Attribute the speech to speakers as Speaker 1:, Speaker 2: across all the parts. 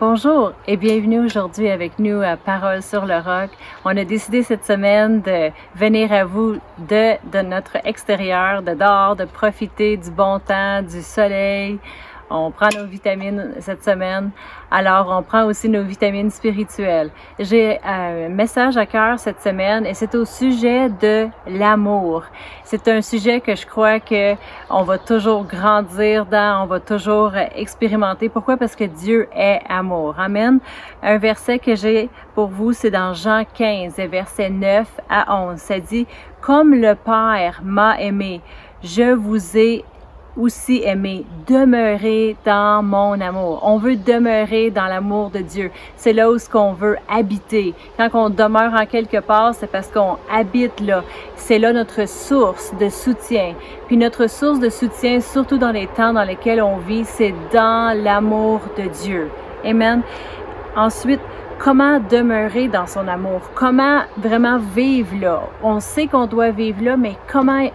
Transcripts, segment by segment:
Speaker 1: Bonjour et bienvenue aujourd'hui avec nous à Parole sur le Roc. On a décidé cette semaine de venir à vous de, de notre extérieur, de dehors, de profiter du bon temps, du soleil, on prend nos vitamines cette semaine. Alors, on prend aussi nos vitamines spirituelles. J'ai un message à cœur cette semaine et c'est au sujet de l'amour. C'est un sujet que je crois que on va toujours grandir dans, on va toujours expérimenter. Pourquoi? Parce que Dieu est amour. Amen. Un verset que j'ai pour vous, c'est dans Jean 15, verset 9 à 11. Ça dit, comme le Père m'a aimé, je vous ai aussi aimer, demeurer dans mon amour. On veut demeurer dans l'amour de Dieu. C'est là où ce qu'on veut habiter. Quand on demeure en quelque part, c'est parce qu'on habite là. C'est là notre source de soutien. Puis notre source de soutien, surtout dans les temps dans lesquels on vit, c'est dans l'amour de Dieu. Amen. Ensuite, comment demeurer dans son amour, comment vraiment vivre là? On sait qu'on doit vivre là, mais comment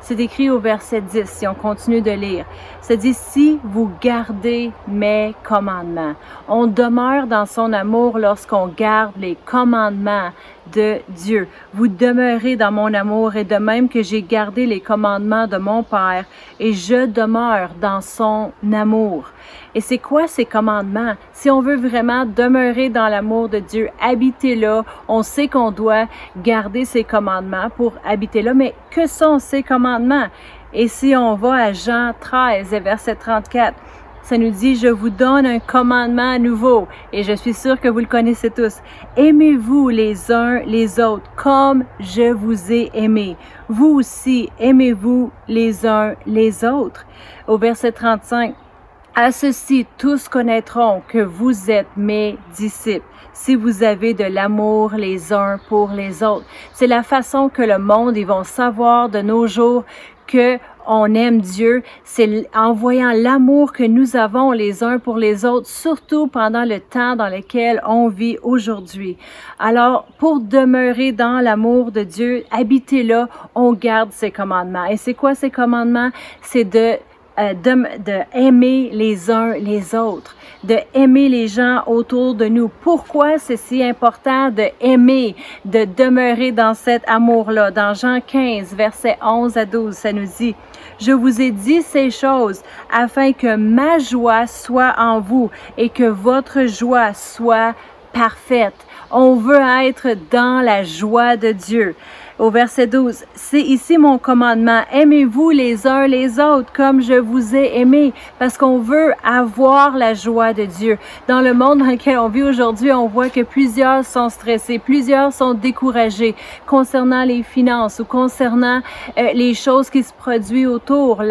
Speaker 1: C'est écrit au verset 10, si on continue de lire. Ça dit, si vous gardez mes commandements. On demeure dans son amour lorsqu'on garde les commandements de Dieu. Vous demeurez dans mon amour et de même que j'ai gardé les commandements de mon Père et je demeure dans son amour. Et c'est quoi ces commandements? Si on veut vraiment demeurer dans l'amour de Dieu, habiter là, on sait qu'on doit garder ses commandements pour habiter là, mais que sont ces commandements? Et si on va à Jean 13, verset 34, ça nous dit, je vous donne un commandement nouveau, et je suis sûr que vous le connaissez tous. Aimez-vous les uns les autres comme je vous ai aimé. Vous aussi, aimez-vous les uns les autres. Au verset 35, à ceci, tous connaîtront que vous êtes mes disciples si vous avez de l'amour les uns pour les autres. C'est la façon que le monde, ils vont savoir de nos jours que on aime Dieu, c'est en voyant l'amour que nous avons les uns pour les autres, surtout pendant le temps dans lequel on vit aujourd'hui. Alors, pour demeurer dans l'amour de Dieu, habiter là, on garde ses commandements. Et c'est quoi ces commandements? C'est de euh, de, aimer les uns les autres, de aimer les gens autour de nous. Pourquoi c'est si important de aimer, de demeurer dans cet amour-là? Dans Jean 15, versets 11 à 12, ça nous dit, je vous ai dit ces choses afin que ma joie soit en vous et que votre joie soit parfaite. On veut être dans la joie de Dieu au verset 12. C'est ici mon commandement. Aimez-vous les uns les autres comme je vous ai aimé parce qu'on veut avoir la joie de Dieu. Dans le monde dans lequel on vit aujourd'hui, on voit que plusieurs sont stressés, plusieurs sont découragés concernant les finances ou concernant euh, les choses qui se produisent autour,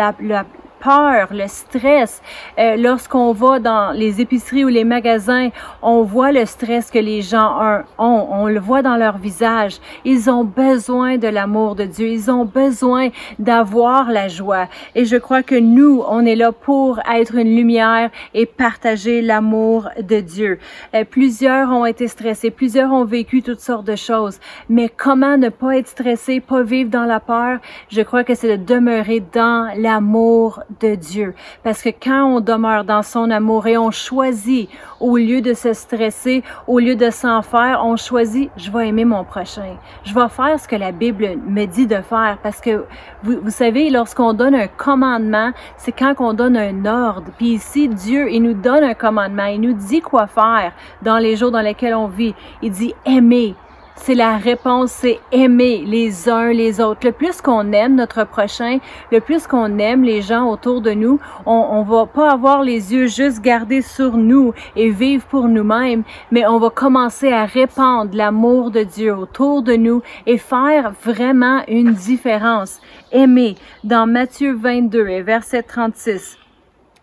Speaker 1: peur, le stress. Euh, lorsqu'on va dans les épiceries ou les magasins, on voit le stress que les gens ont. On le voit dans leur visage. Ils ont besoin de l'amour de Dieu. Ils ont besoin d'avoir la joie. Et je crois que nous, on est là pour être une lumière et partager l'amour de Dieu. Euh, plusieurs ont été stressés. Plusieurs ont vécu toutes sortes de choses. Mais comment ne pas être stressé, pas vivre dans la peur? Je crois que c'est de demeurer dans l'amour de Dieu. Parce que quand on demeure dans son amour et on choisit, au lieu de se stresser, au lieu de s'en faire, on choisit, je vais aimer mon prochain. Je vais faire ce que la Bible me dit de faire. Parce que, vous, vous savez, lorsqu'on donne un commandement, c'est quand on donne un ordre. Puis ici, Dieu, il nous donne un commandement. Il nous dit quoi faire dans les jours dans lesquels on vit. Il dit aimer c'est la réponse, c'est aimer les uns les autres. Le plus qu'on aime notre prochain, le plus qu'on aime les gens autour de nous, on, on va pas avoir les yeux juste gardés sur nous et vivre pour nous-mêmes, mais on va commencer à répandre l'amour de Dieu autour de nous et faire vraiment une différence. Aimer. Dans Matthieu 22 et verset 36.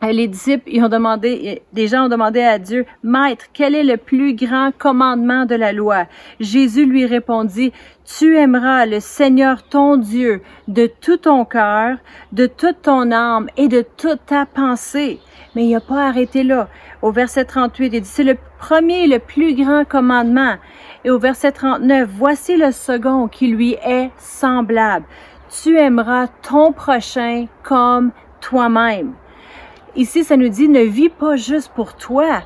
Speaker 1: Euh, les disciples, ils ont demandé, des gens ont demandé à Dieu, Maître, quel est le plus grand commandement de la loi? Jésus lui répondit, Tu aimeras le Seigneur ton Dieu de tout ton cœur, de toute ton âme et de toute ta pensée. Mais il n'a pas arrêté là. Au verset 38, il dit, c'est le premier le plus grand commandement. Et au verset 39, voici le second qui lui est semblable. Tu aimeras ton prochain comme toi-même. Ici, ça nous dit ne vis pas juste pour toi.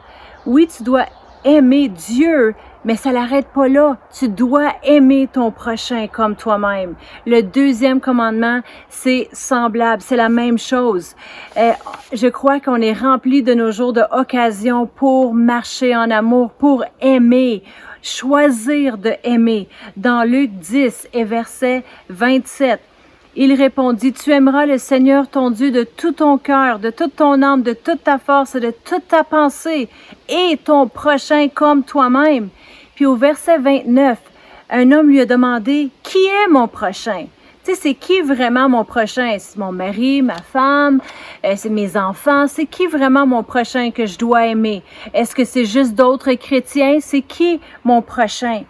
Speaker 1: Oui, tu dois aimer Dieu, mais ça n'arrête pas là. Tu dois aimer ton prochain comme toi-même. Le deuxième commandement, c'est semblable, c'est la même chose. Euh, je crois qu'on est rempli de nos jours d'occasions pour marcher en amour, pour aimer, choisir de aimer. Dans Luc 10 et verset 27, il répondit, Tu aimeras le Seigneur ton Dieu de tout ton cœur, de toute ton âme, de toute ta force, de toute ta pensée, et ton prochain comme toi-même. Puis au verset 29, un homme lui a demandé, Qui est mon prochain? Tu sais, c'est qui vraiment mon prochain? C'est mon mari, ma femme, euh, c'est mes enfants. C'est qui vraiment mon prochain que je dois aimer? Est-ce que c'est juste d'autres chrétiens? C'est qui mon prochain?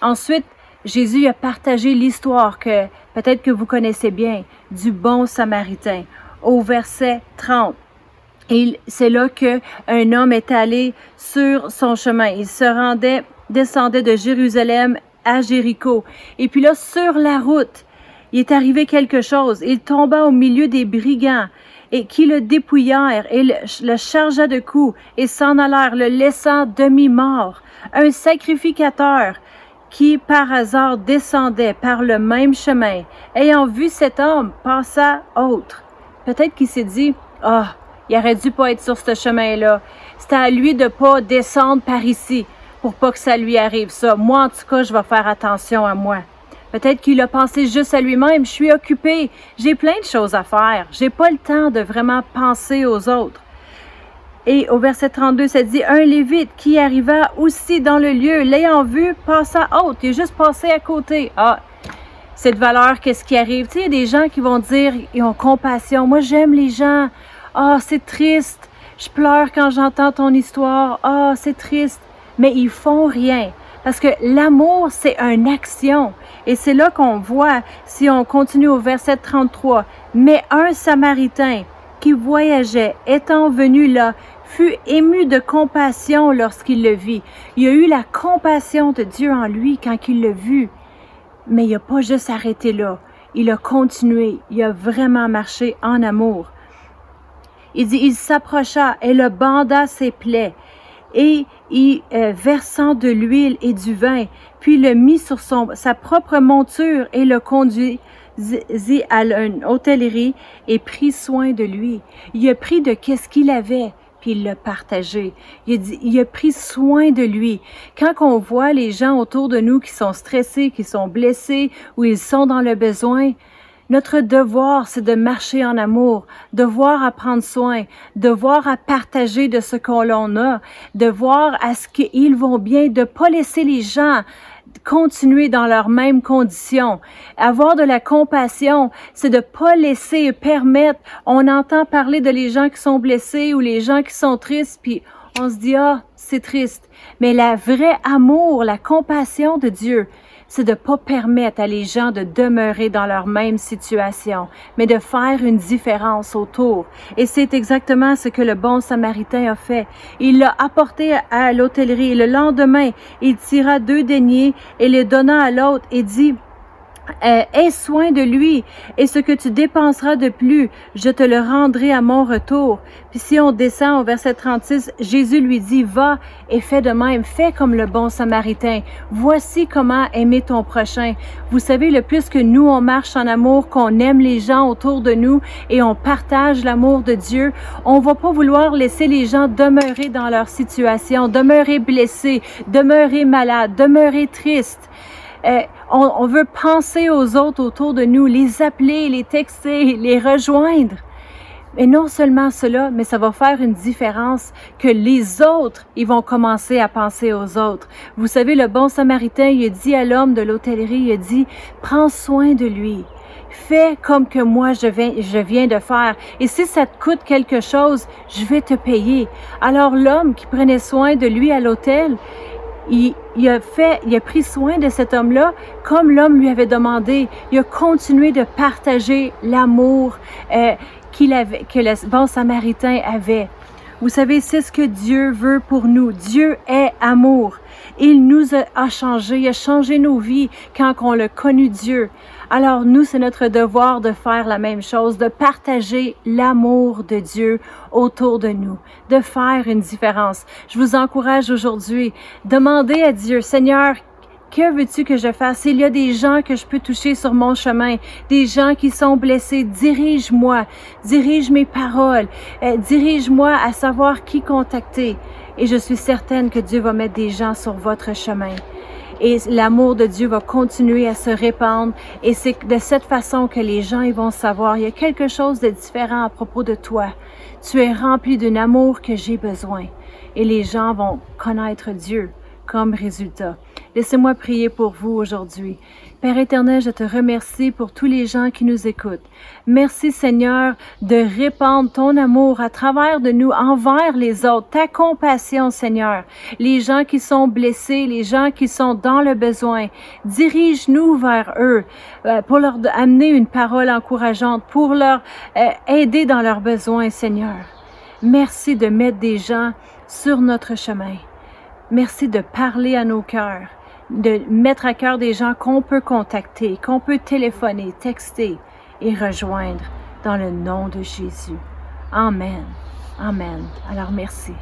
Speaker 1: Ensuite, Jésus a partagé l'histoire que peut-être que vous connaissez bien du bon samaritain au verset 30. Et c'est là que un homme est allé sur son chemin. Il se rendait, descendait de Jérusalem à Jéricho. Et puis là, sur la route, il est arrivé quelque chose. Il tomba au milieu des brigands et qui le dépouillèrent et le, le chargea de coups et s'en allèrent, le laissant demi-mort. Un sacrificateur qui par hasard descendait par le même chemin, ayant vu cet homme, passa autre. Peut-être qu'il s'est dit, ah, oh, il aurait dû pas être sur ce chemin-là. C'était à lui de pas descendre par ici pour pas que ça lui arrive ça. Moi, en tout cas, je vais faire attention à moi. Peut-être qu'il a pensé juste à lui-même. Je suis occupé. J'ai plein de choses à faire. J'ai pas le temps de vraiment penser aux autres. Et au verset 32, ça dit, un lévite qui arriva aussi dans le lieu, l'ayant vu, passa haute. Il est juste passé à côté. Ah, cette valeur, qu'est-ce qui arrive? Tu sais, il y a des gens qui vont dire, ils ont compassion. Moi, j'aime les gens. Ah, c'est triste. Je pleure quand j'entends ton histoire. Ah, c'est triste. Mais ils font rien. Parce que l'amour, c'est une action. Et c'est là qu'on voit, si on continue au verset 33, mais un Samaritain qui voyageait, étant venu là, fut ému de compassion lorsqu'il le vit. Il a eu la compassion de Dieu en lui quand il l'a vu. Mais il n'a pas juste arrêté là. Il a continué. Il a vraiment marché en amour. Il dit, il s'approcha et le banda ses plaies et y euh, versant de l'huile et du vin, puis le mit sur son, sa propre monture et le conduit à une hôtellerie et prit soin de lui. Il a pris de qu'est-ce qu'il avait puis il l'a partagé. Il a, il a pris soin de lui. Quand on voit les gens autour de nous qui sont stressés, qui sont blessés, ou ils sont dans le besoin, notre devoir, c'est de marcher en amour, devoir à prendre soin, devoir à partager de ce qu'on a, devoir à ce qu'ils vont bien, de pas laisser les gens continuer dans leurs mêmes conditions. Avoir de la compassion, c'est de pas laisser permettre. On entend parler de les gens qui sont blessés ou les gens qui sont tristes, puis on se dit ah c'est triste. Mais la vraie amour, la compassion de Dieu, c'est de pas permettre à les gens de demeurer dans leur même situation, mais de faire une différence autour. Et c'est exactement ce que le bon samaritain a fait. Il l'a apporté à l'hôtellerie. Le lendemain, il tira deux deniers et les donna à l'autre et dit, euh, aie soin de lui, et ce que tu dépenseras de plus, je te le rendrai à mon retour. Puis si on descend au verset 36, Jésus lui dit, va et fais de même, fais comme le bon samaritain. Voici comment aimer ton prochain. Vous savez, le plus que nous, on marche en amour, qu'on aime les gens autour de nous et on partage l'amour de Dieu, on va pas vouloir laisser les gens demeurer dans leur situation, demeurer blessés, demeurer malades, demeurer tristes. Euh, on, veut penser aux autres autour de nous, les appeler, les texter, les rejoindre. Et non seulement cela, mais ça va faire une différence que les autres, ils vont commencer à penser aux autres. Vous savez, le bon samaritain, il a dit à l'homme de l'hôtellerie, il a dit, prends soin de lui. Fais comme que moi je viens, je viens de faire. Et si ça te coûte quelque chose, je vais te payer. Alors l'homme qui prenait soin de lui à l'hôtel, il, a fait, il a pris soin de cet homme-là comme l'homme lui avait demandé. Il a continué de partager l'amour euh, qu'il avait, que le bon samaritain avait. Vous savez, c'est ce que Dieu veut pour nous. Dieu est amour. Il nous a, changé, a changé nos vies quand on l'a connu Dieu. Alors nous, c'est notre devoir de faire la même chose, de partager l'amour de Dieu autour de nous, de faire une différence. Je vous encourage aujourd'hui, demandez à Dieu, Seigneur, que veux-tu que je fasse? S'il y a des gens que je peux toucher sur mon chemin, des gens qui sont blessés, dirige-moi, dirige mes paroles, euh, dirige-moi à savoir qui contacter. Et je suis certaine que Dieu va mettre des gens sur votre chemin et l'amour de Dieu va continuer à se répandre et c'est de cette façon que les gens ils vont savoir il y a quelque chose de différent à propos de toi. Tu es rempli d'un amour que j'ai besoin et les gens vont connaître Dieu comme résultat. Laissez-moi prier pour vous aujourd'hui. Père éternel, je te remercie pour tous les gens qui nous écoutent. Merci Seigneur de répandre ton amour à travers de nous envers les autres, ta compassion Seigneur. Les gens qui sont blessés, les gens qui sont dans le besoin, dirige-nous vers eux euh, pour leur amener une parole encourageante, pour leur euh, aider dans leurs besoins Seigneur. Merci de mettre des gens sur notre chemin. Merci de parler à nos cœurs, de mettre à cœur des gens qu'on peut contacter, qu'on peut téléphoner, texter et rejoindre dans le nom de Jésus. Amen. Amen. Alors merci.